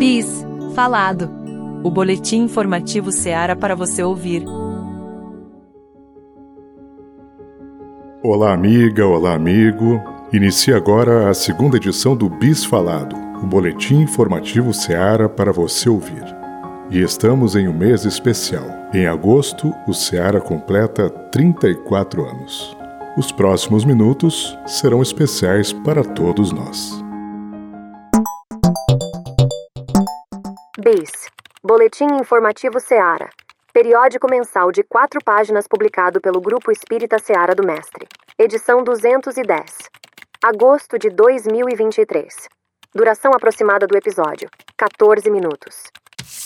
Bis, falado. O boletim informativo Seara para você ouvir. Olá, amiga, olá, amigo. Inicia agora a segunda edição do Bis Falado, o boletim informativo Seara para você ouvir. E estamos em um mês especial. Em agosto, o Seara completa 34 anos. Os próximos minutos serão especiais para todos nós. BIS Boletim Informativo Seara. Periódico mensal de quatro páginas publicado pelo Grupo Espírita Seara do Mestre. Edição 210. Agosto de 2023. Duração aproximada do episódio: 14 minutos.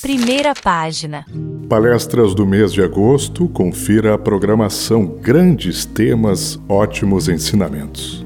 Primeira página. Palestras do mês de agosto, confira a programação Grandes Temas, Ótimos Ensinamentos.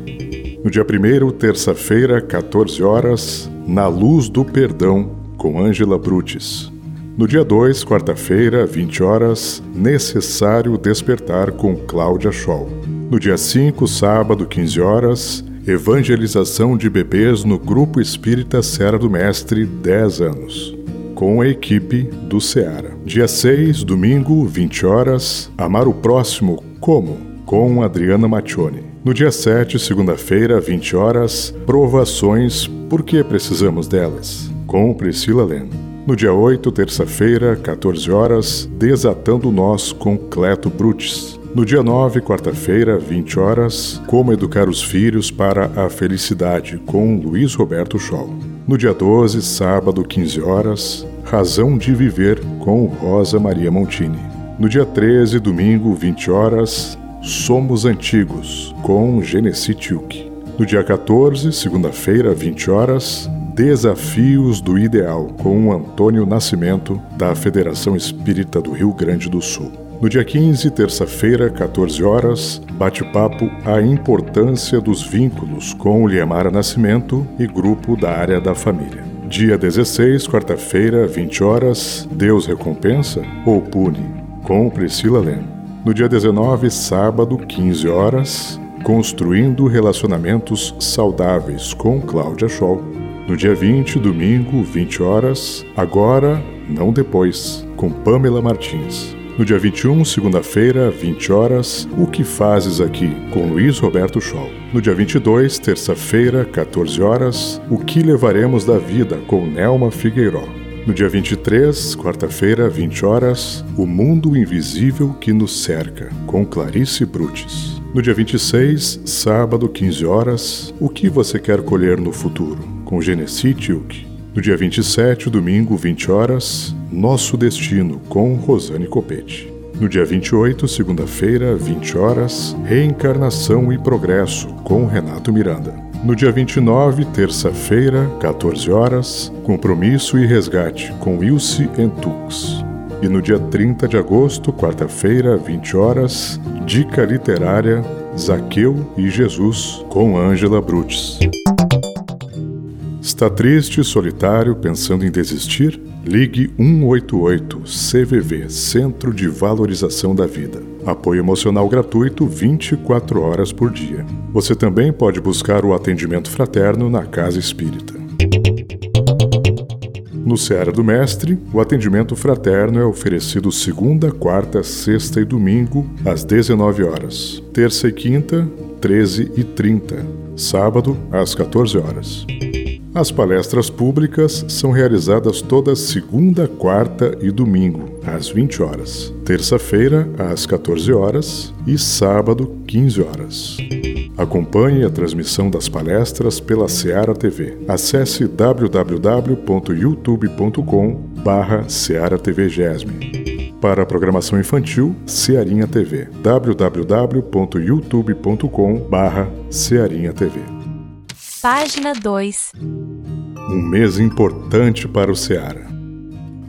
No dia 1, terça-feira, 14 horas, Na Luz do Perdão, com Ângela Brutis. No dia 2, quarta-feira, 20 horas, Necessário Despertar com Cláudia Scholl. No dia 5, sábado, 15 horas, Evangelização de bebês no Grupo Espírita Serra do Mestre 10 anos, com a equipe do Ceará. Dia 6, domingo, 20 horas, Amar o Próximo Como? Com Adriana Maccioni. No dia 7, segunda-feira, 20 horas, Provações, por que precisamos delas? Com Priscila Leno. No dia 8, terça-feira, 14 horas, Desatando Nós com Cleto Brutis. No dia 9, quarta-feira, 20 horas, Como Educar os Filhos para a Felicidade, com Luiz Roberto Scholl. No dia 12, sábado, 15 horas, Razão de Viver, com Rosa Maria Montini. No dia 13, domingo, 20 horas, Somos Antigos, com Genesi Tilk. No dia 14, segunda-feira, 20 horas, Desafios do Ideal, com Antônio Nascimento, da Federação Espírita do Rio Grande do Sul. No dia 15, terça-feira, 14 horas, bate-papo A Importância dos Vínculos com Liemara Nascimento e grupo da área da família. Dia 16, quarta-feira, 20 horas, Deus recompensa ou pune? Com Priscila Leno. No dia 19, sábado, 15 horas, Construindo Relacionamentos Saudáveis com Cláudia Scholl. No dia 20, domingo, 20 horas, agora, não depois, com Pamela Martins. No dia 21, segunda-feira, 20 horas, O que fazes aqui? com Luiz Roberto Scholl. No dia 22, terça-feira, 14 horas, O que levaremos da vida? com Nelma Figueiró. No dia 23, quarta-feira, 20 horas, O Mundo Invisível que nos cerca, com Clarice Brutis. No dia 26, sábado, 15 horas, O que você quer colher no futuro? Com Genesi Tilk. No dia 27, domingo, 20 horas, Nosso Destino, com Rosane Copete. No dia 28, segunda-feira, 20 horas, Reencarnação e Progresso, com Renato Miranda. No dia 29, terça-feira, 14 horas, Compromisso e Resgate, com Ilse Entux. E no dia 30 de agosto, quarta-feira, 20 horas, Dica Literária, Zaqueu e Jesus, com Ângela Brutis. Está triste, solitário, pensando em desistir? Ligue 188 CVV Centro de Valorização da Vida. Apoio emocional gratuito 24 horas por dia. Você também pode buscar o atendimento fraterno na Casa Espírita. No Seara do Mestre, o atendimento fraterno é oferecido segunda, quarta, sexta e domingo, às 19 horas. Terça e quinta, 13 e 30. Sábado, às 14 horas. As palestras públicas são realizadas toda segunda, quarta e domingo, às 20 horas, terça-feira, às 14 horas e sábado, 15 horas. Acompanhe a transmissão das palestras pela Seara TV. Acesse www.youtube.com barra Seara TV. Para a programação infantil, Cearinha TV. www.youtube.com barra Cearinha TV. Página 2 Um mês importante para o Ceará.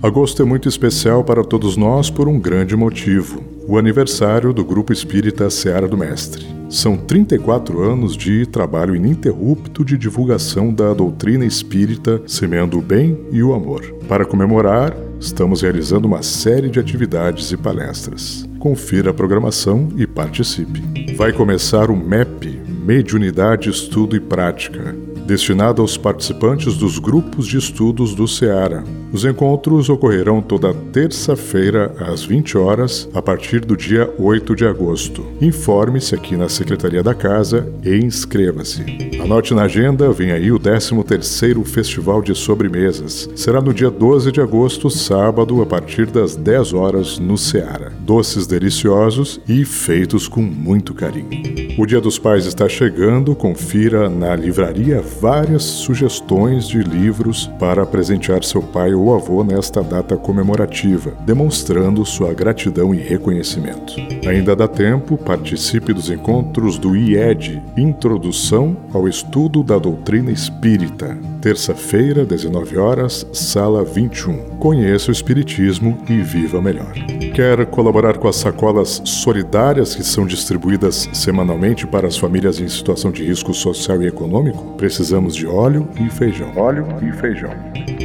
Agosto é muito especial para todos nós por um grande motivo: o aniversário do Grupo Espírita Seara do Mestre. São 34 anos de trabalho ininterrupto de divulgação da doutrina espírita, semeando o bem e o amor. Para comemorar, estamos realizando uma série de atividades e palestras. Confira a programação e participe. Vai começar o MEP Mediunidade, Estudo e Prática, destinada aos participantes dos grupos de estudos do SEARA. Os encontros ocorrerão toda terça-feira às 20 horas, a partir do dia 8 de agosto. Informe-se aqui na Secretaria da Casa e inscreva-se. Anote na agenda, vem aí o 13º Festival de Sobremesas. Será no dia 12 de agosto, sábado, a partir das 10 horas no SEARA. Doces deliciosos e feitos com muito carinho. O Dia dos Pais está chegando, confira na livraria várias sugestões de livros para presentear seu pai ou avô nesta data comemorativa, demonstrando sua gratidão e reconhecimento. Ainda dá tempo, participe dos encontros do IED Introdução ao Estudo da Doutrina Espírita. Terça-feira, 19 horas, sala 21. Conheça o Espiritismo e viva melhor. Quer colaborar com as sacolas solidárias que são distribuídas semanalmente para as famílias em situação de risco social e econômico? Precisamos de óleo e feijão. Óleo e feijão.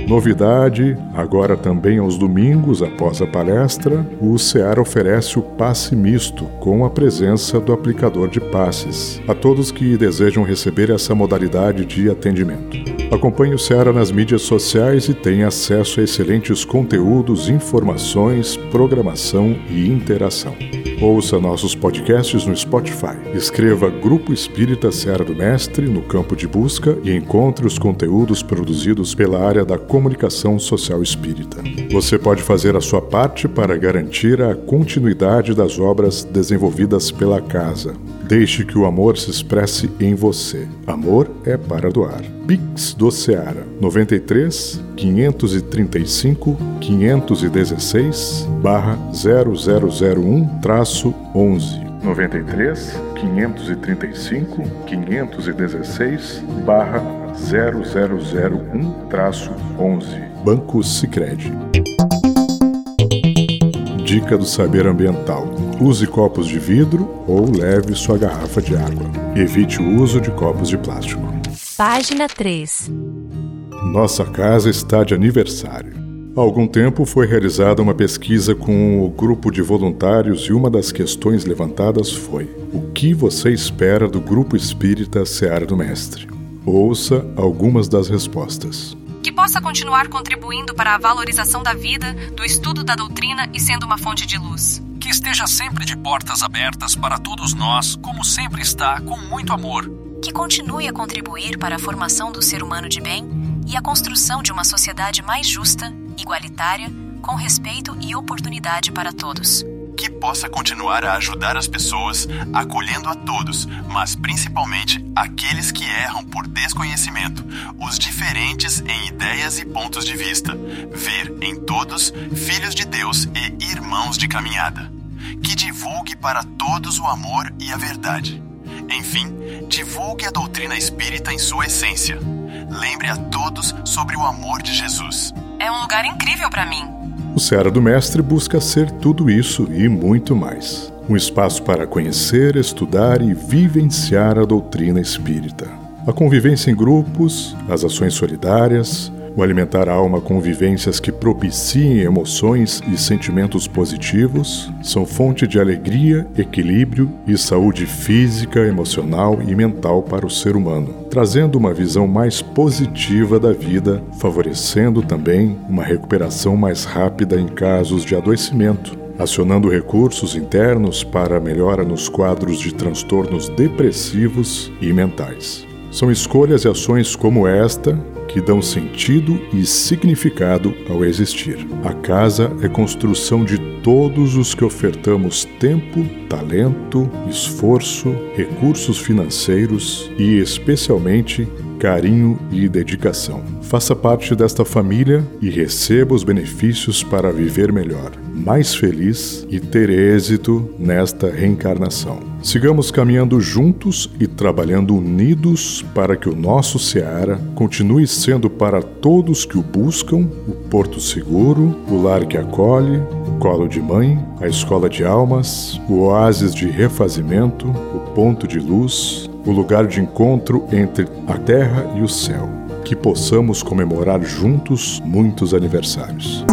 Novidade, agora também aos domingos, após a palestra, o CEAR oferece o passe misto, com a presença do aplicador de passes, a todos que desejam receber essa modalidade de atendimento. Acompanhe o Ceará nas mídias sociais e tenha acesso a excelentes conteúdos, informações, programação e interação. Ouça nossos podcasts no Spotify. Escreva Grupo Espírita Seara do Mestre no campo de busca e encontre os conteúdos produzidos pela área da comunicação social espírita. Você pode fazer a sua parte para garantir a continuidade das obras desenvolvidas pela casa. Deixe que o amor se expresse em você. Amor é para doar. Pix do Ceará 93 535 516 barra 0001 traço 11 93 535 516 barra 0001 traço 11 Banco Sicredi Dica do saber ambiental Use copos de vidro ou leve sua garrafa de água. Evite o uso de copos de plástico. Página 3 Nossa casa está de aniversário. Há algum tempo foi realizada uma pesquisa com o grupo de voluntários e uma das questões levantadas foi: O que você espera do Grupo Espírita Seara do Mestre? Ouça algumas das respostas que possa continuar contribuindo para a valorização da vida, do estudo da doutrina e sendo uma fonte de luz. Que esteja sempre de portas abertas para todos nós, como sempre está, com muito amor. Que continue a contribuir para a formação do ser humano de bem e a construção de uma sociedade mais justa, igualitária, com respeito e oportunidade para todos que possa continuar a ajudar as pessoas, acolhendo a todos, mas principalmente aqueles que erram por desconhecimento, os diferentes em ideias e pontos de vista, ver em todos filhos de Deus e irmãos de caminhada. Que divulgue para todos o amor e a verdade. Enfim, divulgue a doutrina espírita em sua essência. Lembre a todos sobre o amor de Jesus. É um lugar incrível para mim. O Seara do Mestre busca ser tudo isso e muito mais. Um espaço para conhecer, estudar e vivenciar a doutrina espírita. A convivência em grupos, as ações solidárias, o alimentar a alma com vivências que propiciem emoções e sentimentos positivos são fonte de alegria, equilíbrio e saúde física, emocional e mental para o ser humano, trazendo uma visão mais positiva da vida, favorecendo também uma recuperação mais rápida em casos de adoecimento, acionando recursos internos para melhora nos quadros de transtornos depressivos e mentais. São escolhas e ações como esta que dão sentido e significado ao existir. A casa é construção de todos os que ofertamos tempo, talento, esforço, recursos financeiros e, especialmente, carinho e dedicação. Faça parte desta família e receba os benefícios para viver melhor, mais feliz e ter êxito nesta reencarnação. Sigamos caminhando juntos e trabalhando unidos para que o nosso Seara continue sendo para todos que o buscam o porto seguro, o lar que acolhe, o colo de mãe, a escola de almas, o oásis de refazimento, o ponto de luz, o lugar de encontro entre a terra e o céu. Que possamos comemorar juntos muitos aniversários.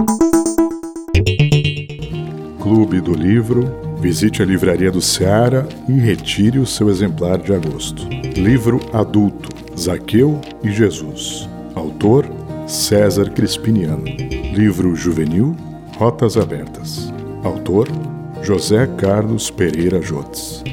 Clube do Livro Visite a livraria do Ceará e retire o seu exemplar de agosto. Livro adulto, Zaqueu e Jesus. Autor César Crispiniano. Livro juvenil Rotas Abertas. Autor José Carlos Pereira Jotes.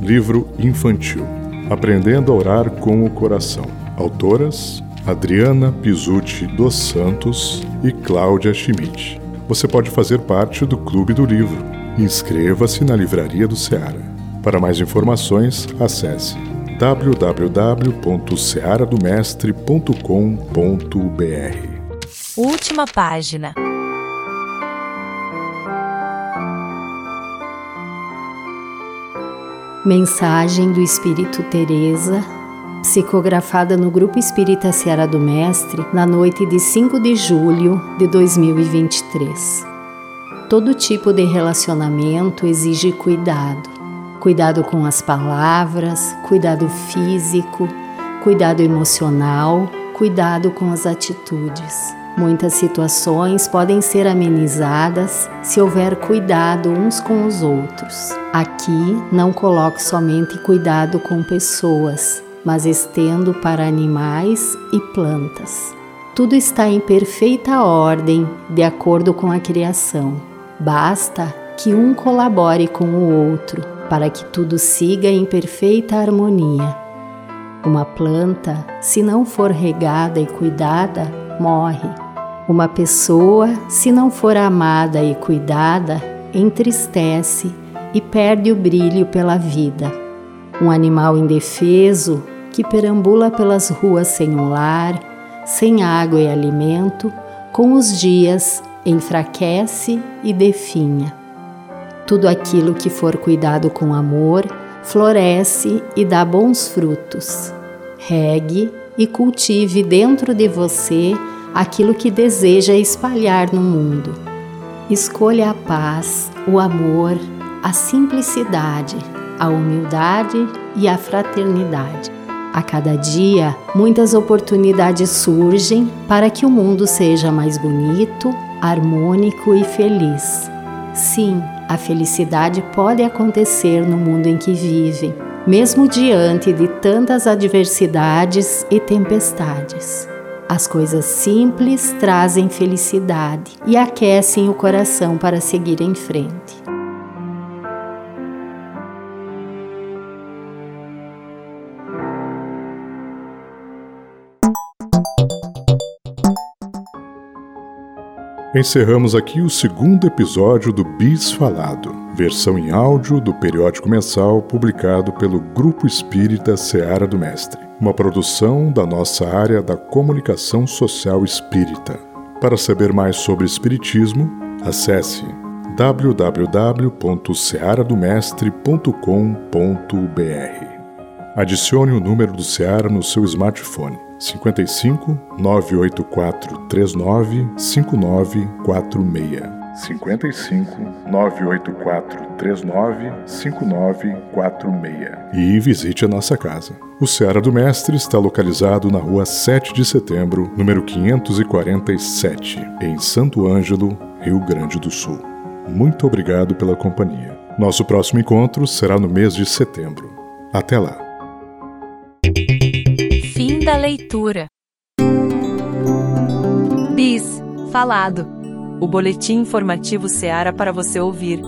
Livro infantil Aprendendo a Orar com o Coração. Autoras Adriana Pisucci dos Santos e Cláudia Schmidt. Você pode fazer parte do Clube do Livro. Inscreva-se na Livraria do Ceará. Para mais informações, acesse www.searadomestre.com.br. Última página. Mensagem do Espírito Teresa, psicografada no Grupo Espírita Seara do Mestre na noite de 5 de julho de 2023. Todo tipo de relacionamento exige cuidado cuidado com as palavras, cuidado físico, cuidado emocional, cuidado com as atitudes. Muitas situações podem ser amenizadas se houver cuidado uns com os outros. Aqui não coloque somente cuidado com pessoas, mas estendo para animais e plantas. Tudo está em perfeita ordem, de acordo com a criação. Basta que um colabore com o outro para que tudo siga em perfeita harmonia. Uma planta, se não for regada e cuidada, morre. Uma pessoa, se não for amada e cuidada, entristece e perde o brilho pela vida. Um animal indefeso que perambula pelas ruas sem um lar, sem água e alimento, com os dias enfraquece e definha. Tudo aquilo que for cuidado com amor floresce e dá bons frutos. Regue e cultive dentro de você aquilo que deseja espalhar no mundo. Escolha a paz, o amor, a simplicidade, a humildade e a fraternidade. A cada dia, muitas oportunidades surgem para que o mundo seja mais bonito, harmônico e feliz. Sim, a felicidade pode acontecer no mundo em que vive, mesmo diante de tantas adversidades e tempestades. As coisas simples trazem felicidade e aquecem o coração para seguir em frente. Encerramos aqui o segundo episódio do Bis Falado, versão em áudio do periódico mensal publicado pelo Grupo Espírita Seara do Mestre, uma produção da nossa área da comunicação social espírita. Para saber mais sobre Espiritismo, acesse www.searadomestre.com.br. Adicione o número do Seara no seu smartphone 55 984 39 5946. 55 984 39 5946. E visite a nossa casa. O Seara do Mestre está localizado na rua 7 de setembro, número 547, em Santo Ângelo, Rio Grande do Sul. Muito obrigado pela companhia. Nosso próximo encontro será no mês de setembro. Até lá! Da leitura. Bis, falado. O boletim informativo Seara para você ouvir